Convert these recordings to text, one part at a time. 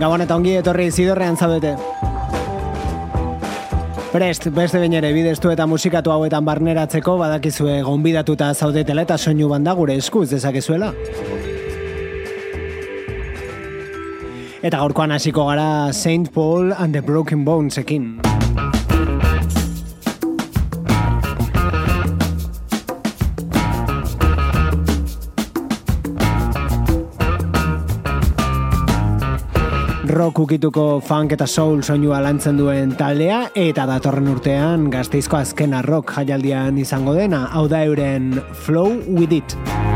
Gabon eta ongi etorri zidorrean zaudete. Prest, beste bain ere bideztu eta musikatu hauetan barneratzeko badakizue gonbidatuta zaudetela eta soinu banda gure eskuz dezakezuela. Eta gaurkoan hasiko gara Saint Paul and the Broken Bones ekin. Rock ukituko funk eta soul soinua lantzen duen taldea eta datorren urtean gazteizko azkena rock jaialdian izango dena, hau da euren Flow With It.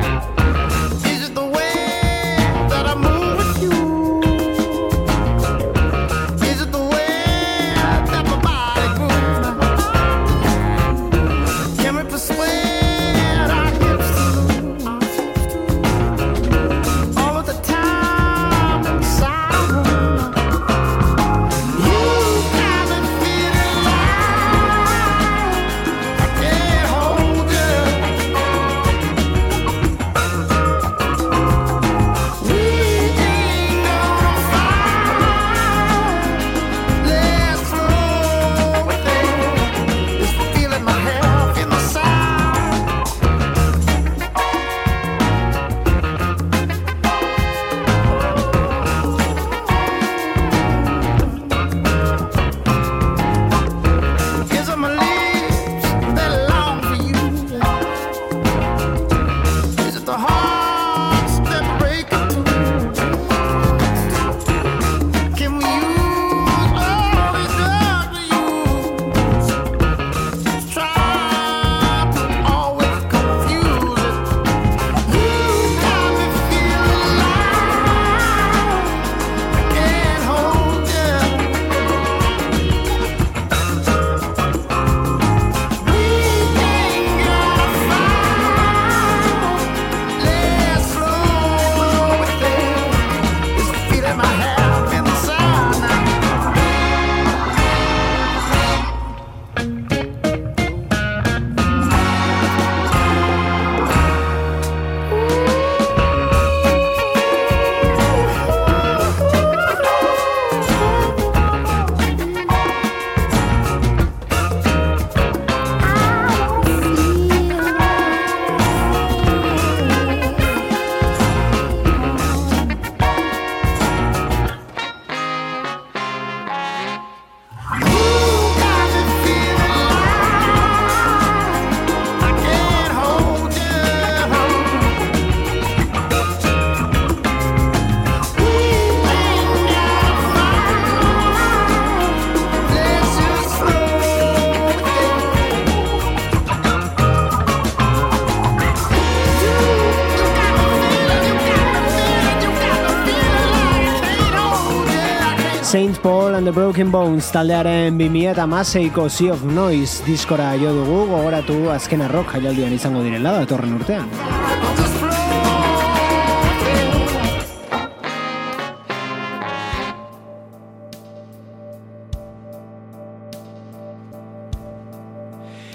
Broken Bones taldearen 2000 eta maseiko Sea of Noise diskora jo dugu gogoratu azken arrok jaialdian izango direla da etorren urtean.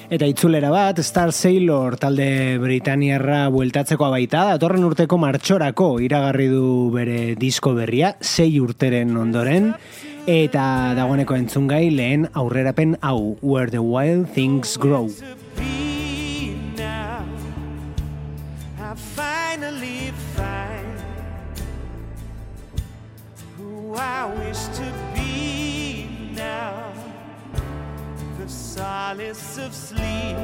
Eta itzulera bat, Star Sailor talde Britaniarra bueltatzeko abaita, datorren urteko martxorako iragarri du bere disko berria, sei urteren ondoren, eta dagoeneko entzungai lehen aurrerapen hau, Where the Wild Things Grow. solace of sleep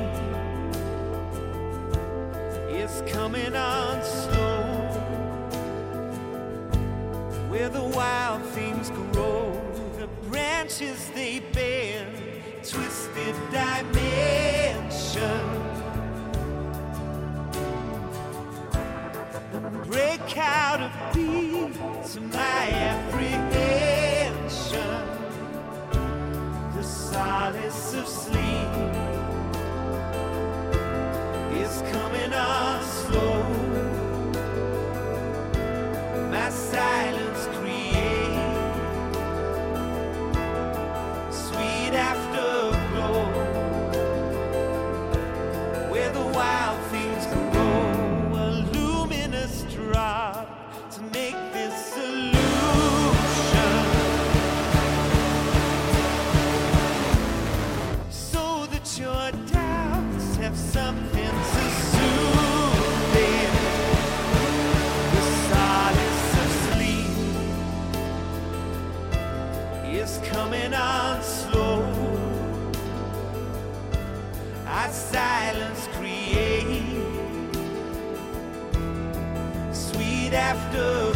is coming on slow. Where the wild things branches they bear twisted dimension. Break out of beat to my apprehension. The solace of sleep. silence create. Sweet after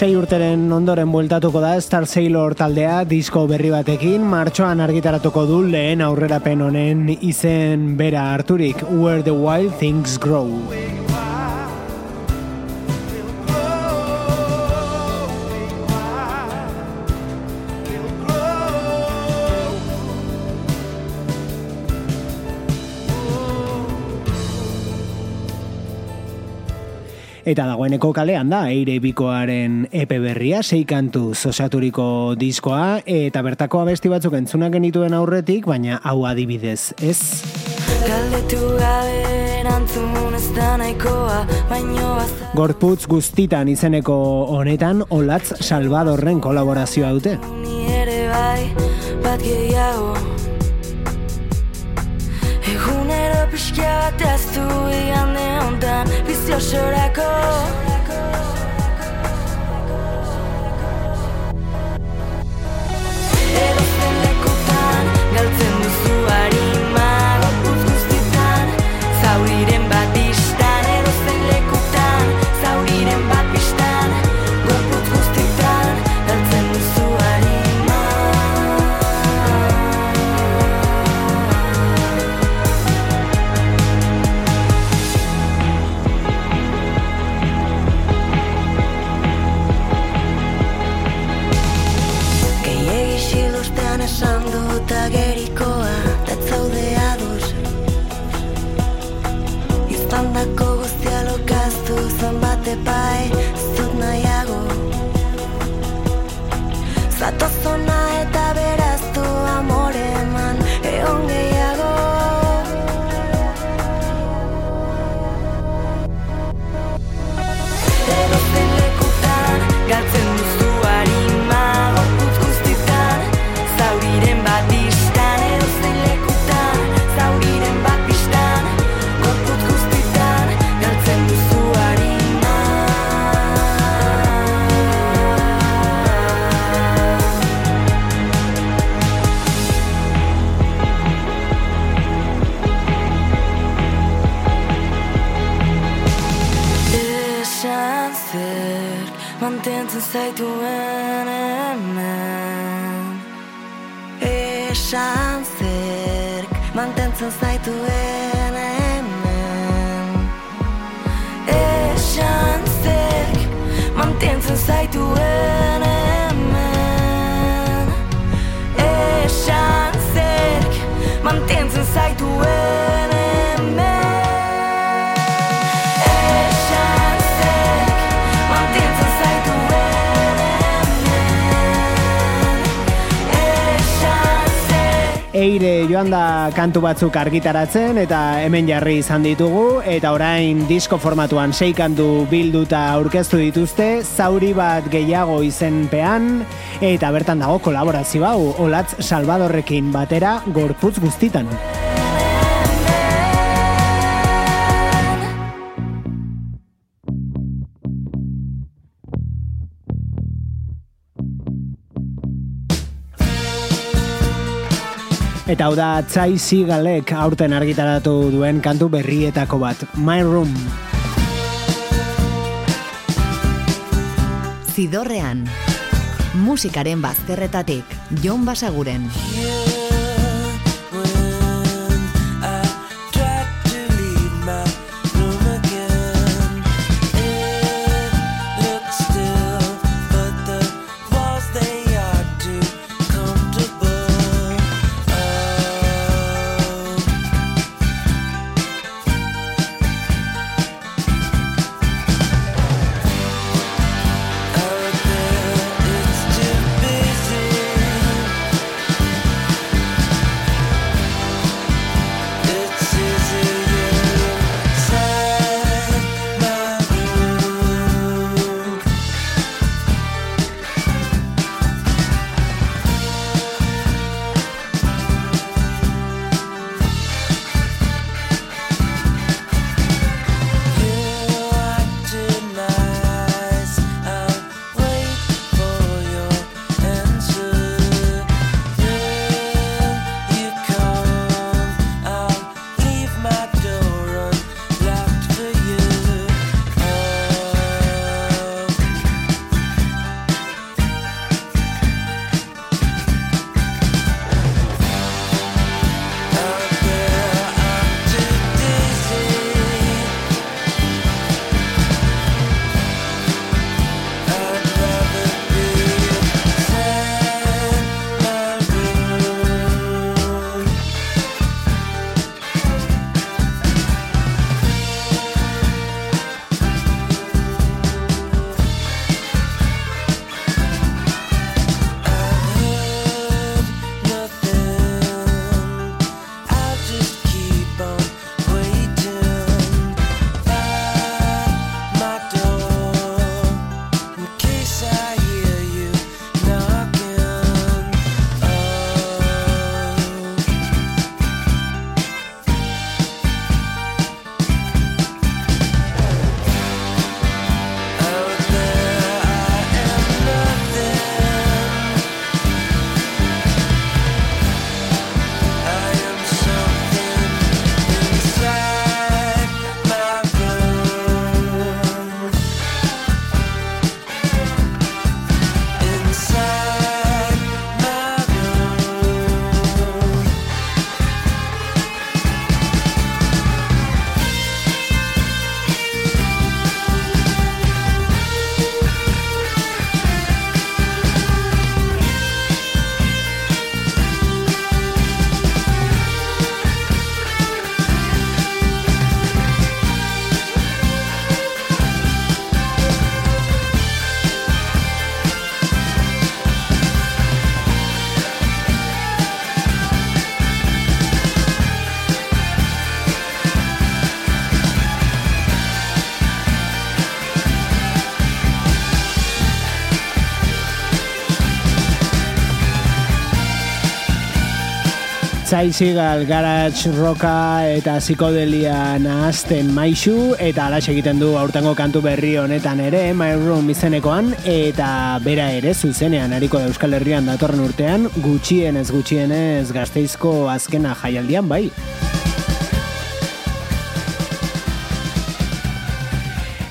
sei urteren ondoren bueltatuko da Star Sailor taldea disko berri batekin martxoan argitaratuko du lehen aurrerapen honen izen bera harturik Where the Wild Things Grow. Eta dagoeneko kalean da, eire bikoaren epe berria, sei kantu zosaturiko diskoa, eta bertako abesti batzuk entzunak genituen aurretik, baina hau adibidez, ez? Gorputz guztitan izeneko honetan, olatz Salvadorren kolaborazioa dute. Bai, bat gehiago Pixkia bat ez du igande ondan Bizio xorako Edo kantu batzuk argitaratzen eta hemen jarri izan ditugu eta orain disko formatuan sei kantu bilduta aurkeztu dituzte zauri bat gehiago izenpean eta bertan dago kolaborazio hau Olatz Salvadorrekin batera gorputz guztitan. Eta hau da Tsai Sigalek aurten argitaratu duen kantu berrietako bat, My Room. Zidorrean, musikaren bazterretatik, Jon Basaguren. Zaizigal garage roka eta psikodelia nahazten maisu eta alas egiten du aurtengo kantu berri honetan ere My Room izenekoan eta bera ere zuzenean hariko da Euskal Herrian datorren urtean gutxienez gutxienez gazteizko azkena jaialdian bai.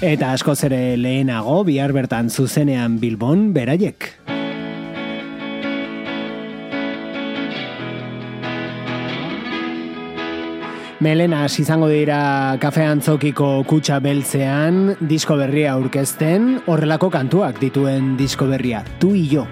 Eta askoz ere lehenago, bihar bertan zuzenean Bilbon, beraiek. Melenas izango dira kafean zokiko kutsa beltzean disko berria aurkezten, horrelako kantuak dituen disko berria, tu i jo.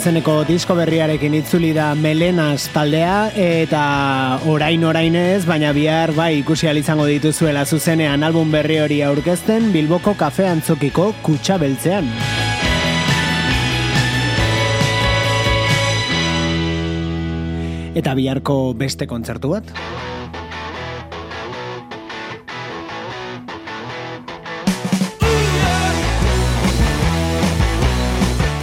Izeneko disko berriarekin itzuli da Melenas taldea eta orain orain ez, baina bihar bai ikusi izango dituzuela zuzenean album berri hori aurkezten Bilboko kafe antzokiko kutsa beltzean. Eta biharko beste kontzertu bat?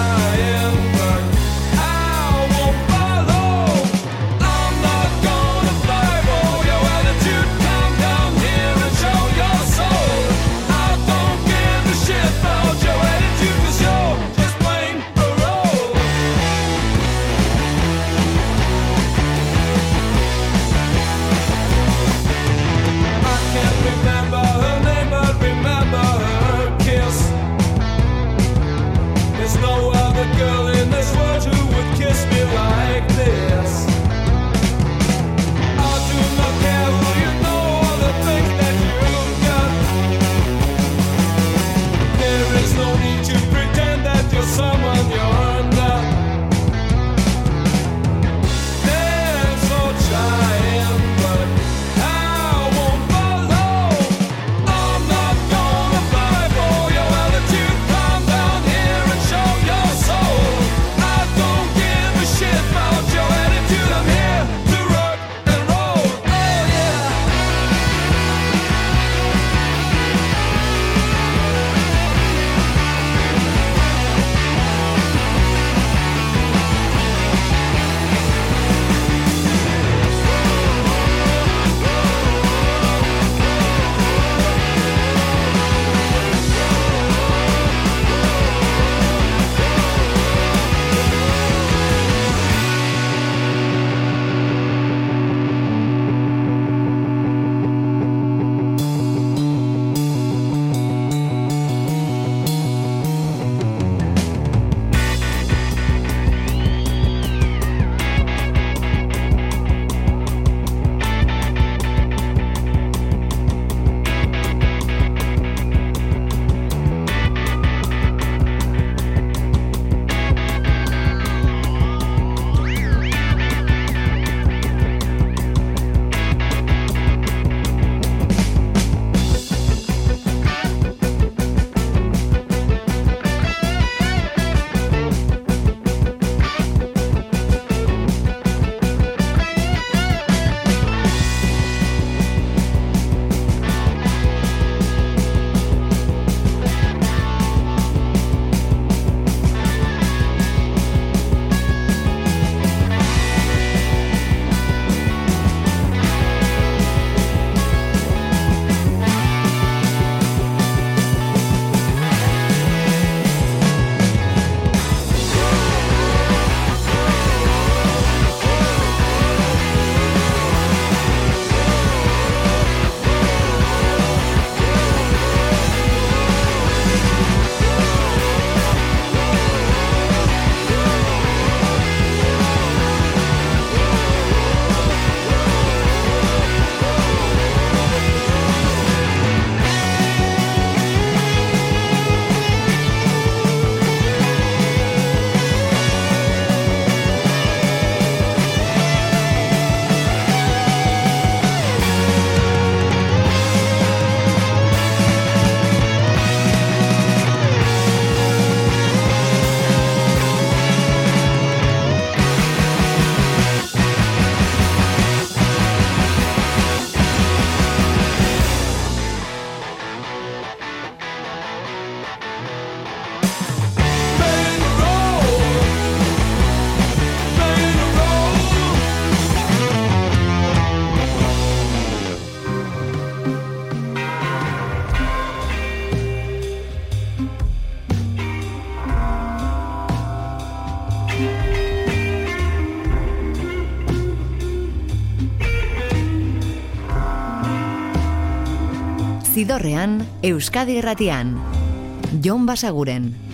now Zidorrean, Euskadi Erratian. Jon Basaguren.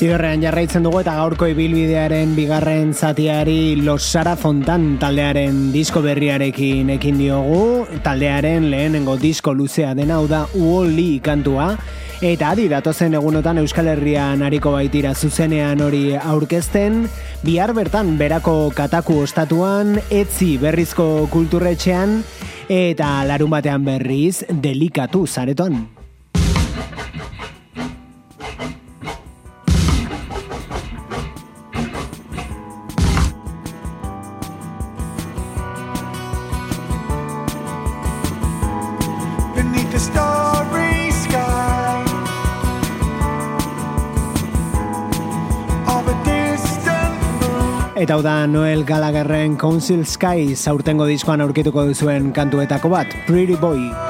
Zidorrean jarraitzen dugu eta gaurko ibilbidearen bigarren zatiari Los Sara Fontan taldearen disko berriarekin ekin diogu, taldearen lehenengo disko luzea dena da Uoli kantua, eta adi datozen egunotan Euskal Herrian hariko baitira zuzenean hori aurkezten, bihar bertan berako kataku ostatuan, etzi berrizko kulturretxean, eta larun batean berriz delikatu zaretoan. Eta hau da Noel Gallagherren Council Skies aurtengo diskoan aurkituko duzuen kantuetako bat, Pretty Boy.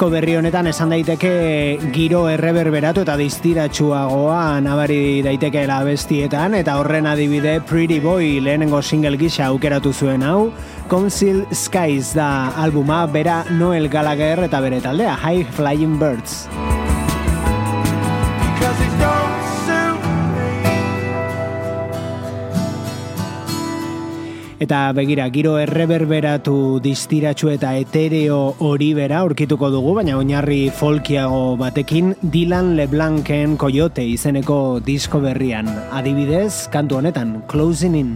Disko berri honetan esan daiteke giro erreberberatu eta distiratsuagoa nabari daitekeela bestietan eta horren adibide Pretty Boy lehenengo single gisa aukeratu zuen hau Council Skies da albuma bera Noel Gallagher eta bere taldea High Flying Birds. Eta begira, giro erreberberatu distiratxu eta etereo hori bera aurkituko dugu, baina oinarri folkiago batekin Dylan LeBlancen Coyote izeneko disko berrian. Adibidez, kantu honetan, Closing In.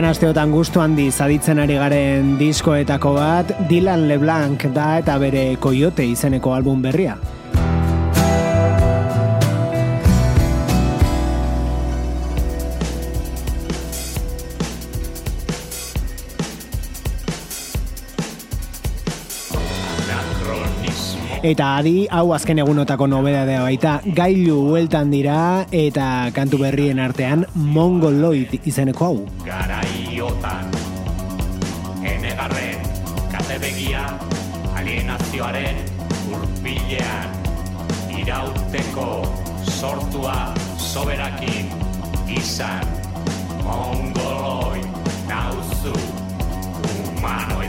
Azken asteotan gustu handi zaditzen ari garen diskoetako bat Dylan LeBlanc da eta bere Coyote izeneko album berria. Eta adi, hau azken egunotako nobedadea baita, gailu hueltan dira eta kantu berrien artean Mongoloid izeneko hau. Garaiotan, enegarren, kate begia, alienazioaren urpilean, irauteko sortua soberakin izan, Mongoloid nauzu humanoidea.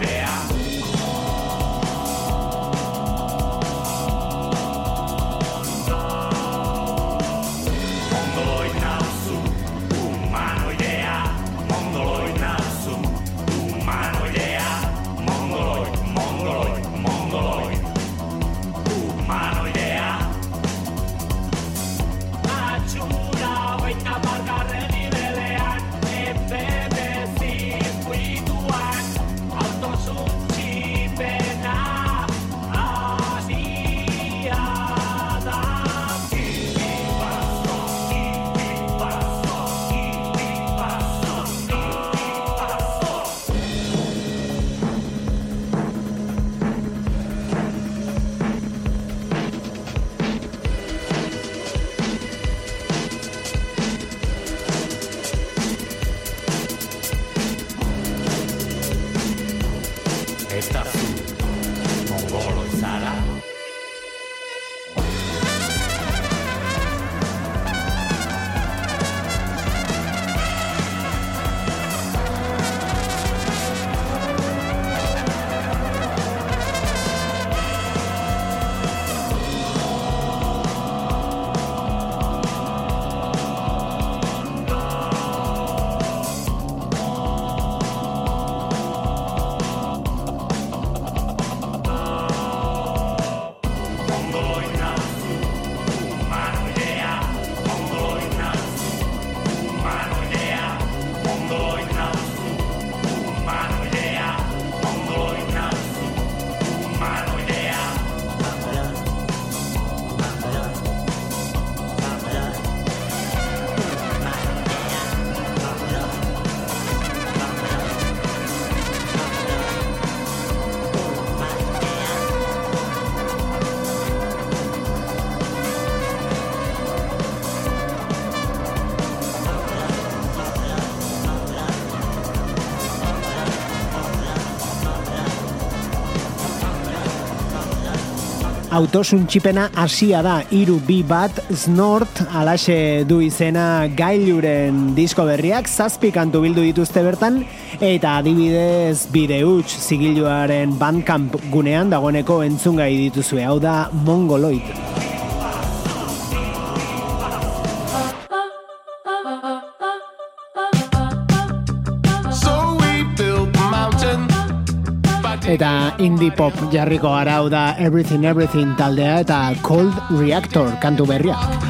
Autosuntxipena hasia da. Iru bi bat snort alaxe du izena gailuren disko berriak. Zazpi kantu bildu dituzte bertan. Eta adibidez bide huts zigiluaren bandcamp gunean dagoeneko entzungai dituzue. Hau da mongoloid indie pop jarriko gara da Everything Everything taldea eta Cold Reactor kantu berria.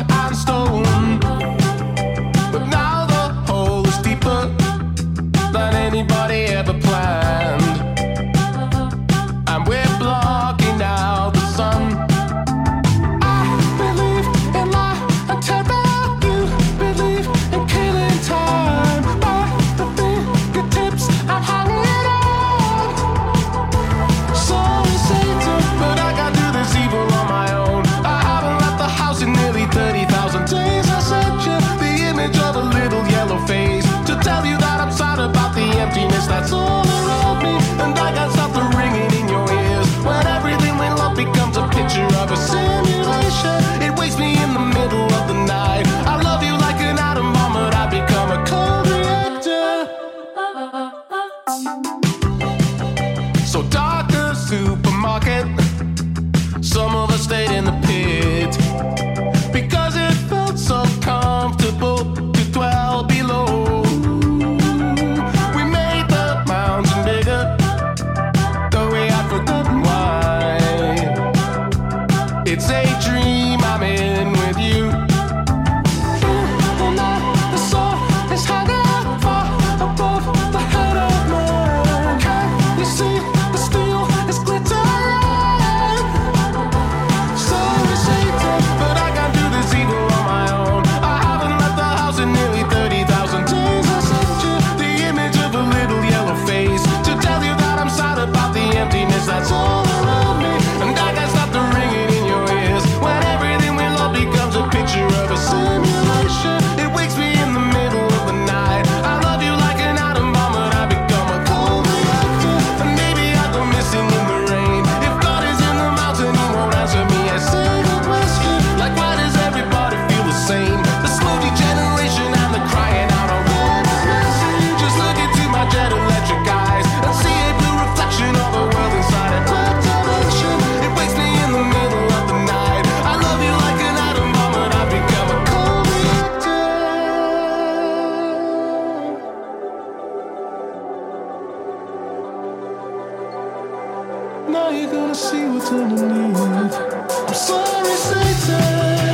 gonna see what's underneath. I'm sorry, Satan.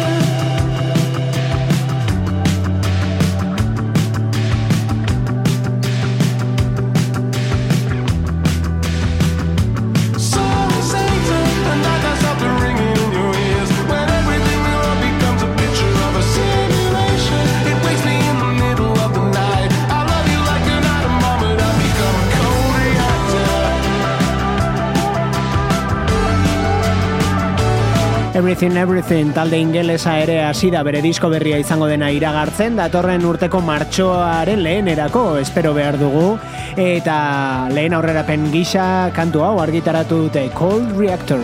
Everything Everything talde ingelesa ere hasi da bere disko berria izango dena iragartzen datorren urteko martxoaren lehenerako espero behar dugu eta lehen aurrerapen gisa kantu hau argitaratu dute Cold Reactor.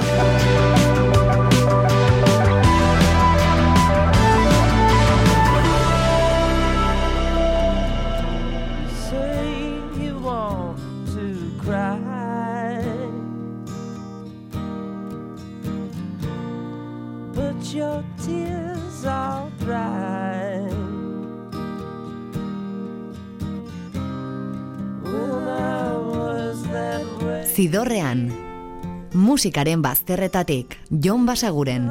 Musikaren bazterretatik, Jon Basaguren.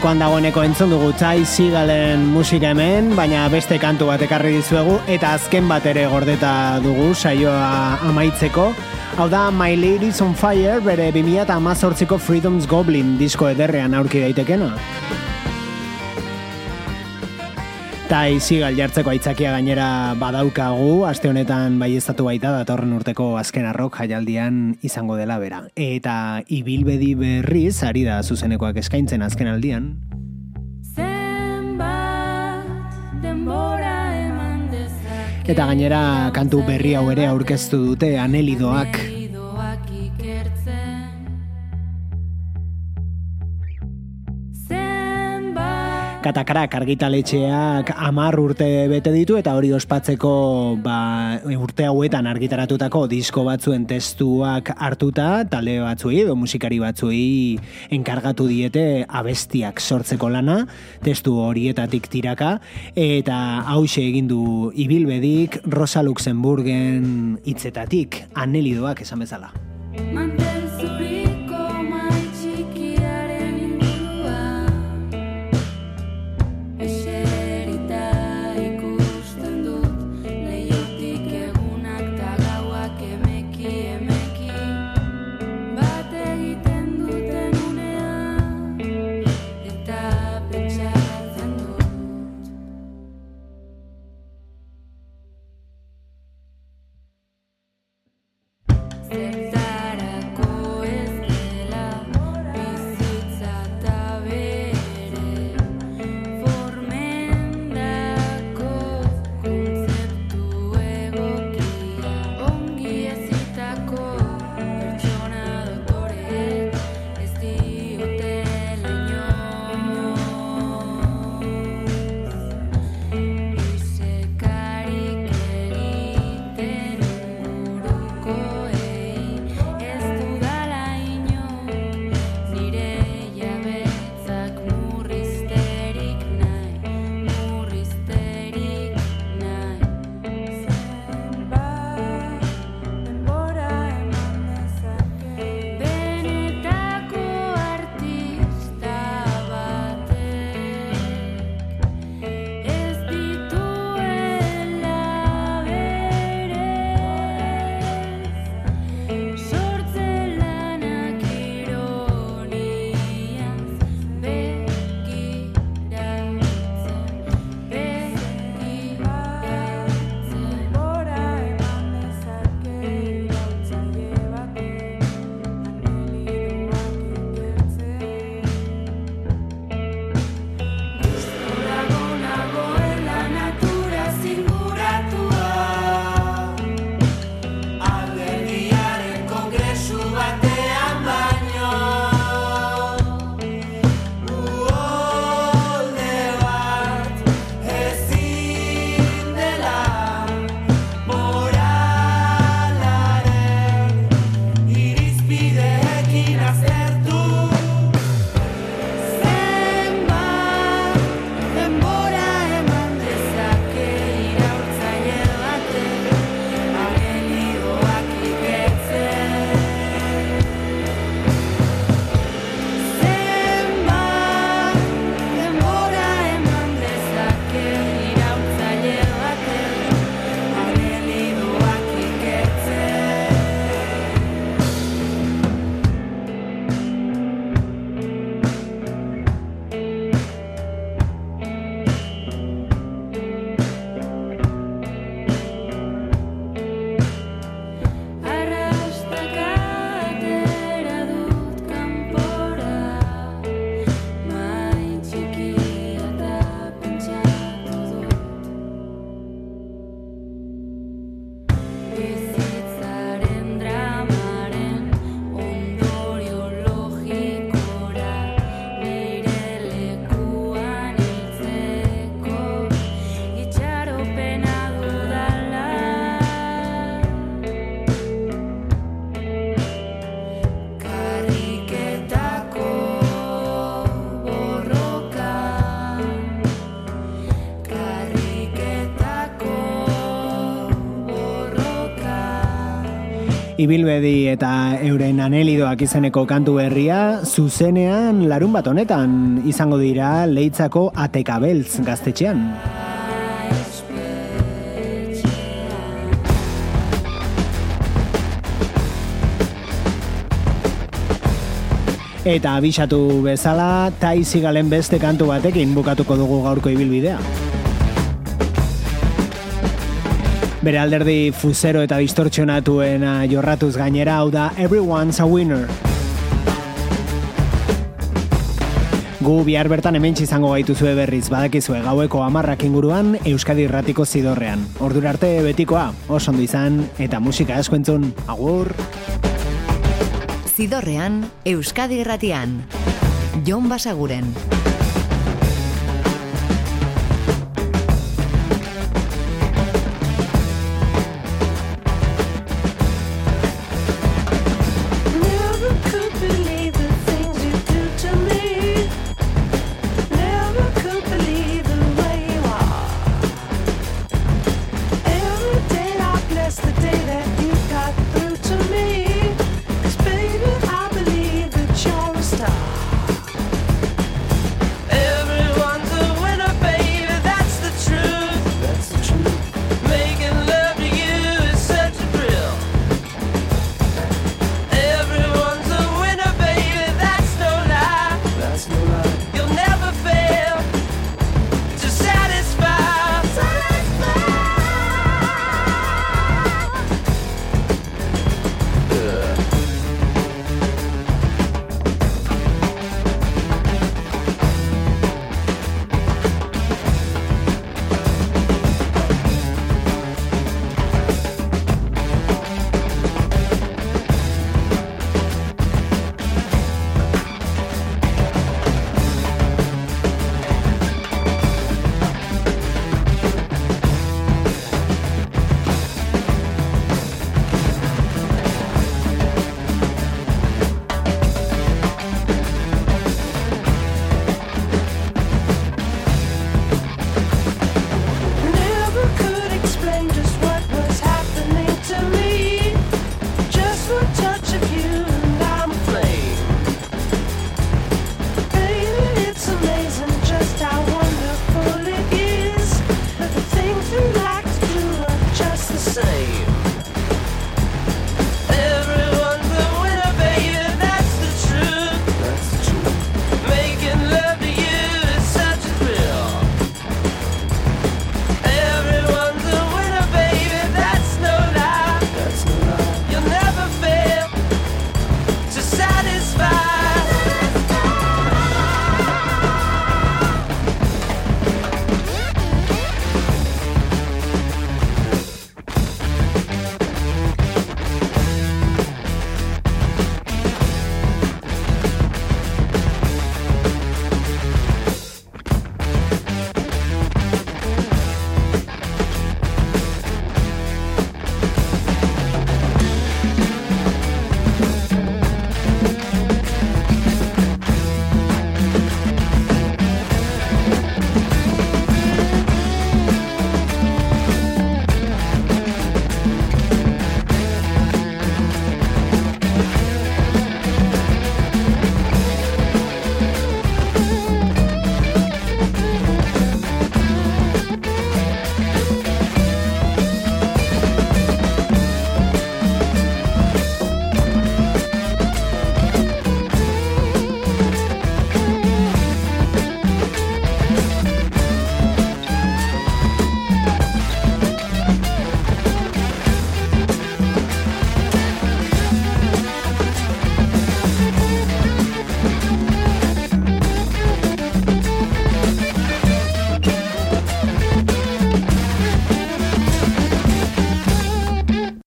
Gaurkoan dagoeneko entzun dugu Ty Seagalen musika hemen, baina beste kantu bat ekarri dizuegu eta azken bat ere gordeta dugu saioa amaitzeko. Hau da My Ladies on Fire bere 2018ko Freedom's Goblin disko ederrean aurki daitekena. Eta izigal jartzeko aitzakia gainera badaukagu, aste honetan bai estatu baita datorren urteko azken arrok jaialdian izango dela bera. Eta ibilbedi berriz, ari da zuzenekoak eskaintzen azken aldian. Eta gainera kantu berri hau ere aurkeztu dute anelidoak. Katakarak argitaletxeak amar urte bete ditu eta hori ospatzeko ba, urte hauetan argitaratutako disko batzuen testuak hartuta, talde batzuei edo musikari batzuei enkargatu diete abestiak sortzeko lana, testu horietatik tiraka, eta hause egin du ibilbedik Rosa Luxemburgen hitzetatik anelidoak esan bezala. Ibilbedi eta euren anelidoak izeneko kantu berria, zuzenean larun bat honetan izango dira leitzako atekabeltz gaztetxean. Eta abisatu bezala, taizigalen beste kantu batekin bukatuko dugu gaurko ibilbidea. Bere alderdi fuzero eta distortzionatuena jorratuz gainera hau da Everyone's a Winner. Gu bihar bertan hemen izango gaituzue berriz badakizue gaueko amarrak inguruan Euskadi Irratiko zidorrean. Ordura arte betikoa, oso ondo izan eta musika asko entzun. Agur! Zidorrean, Euskadi Irratian. Jon Basaguren.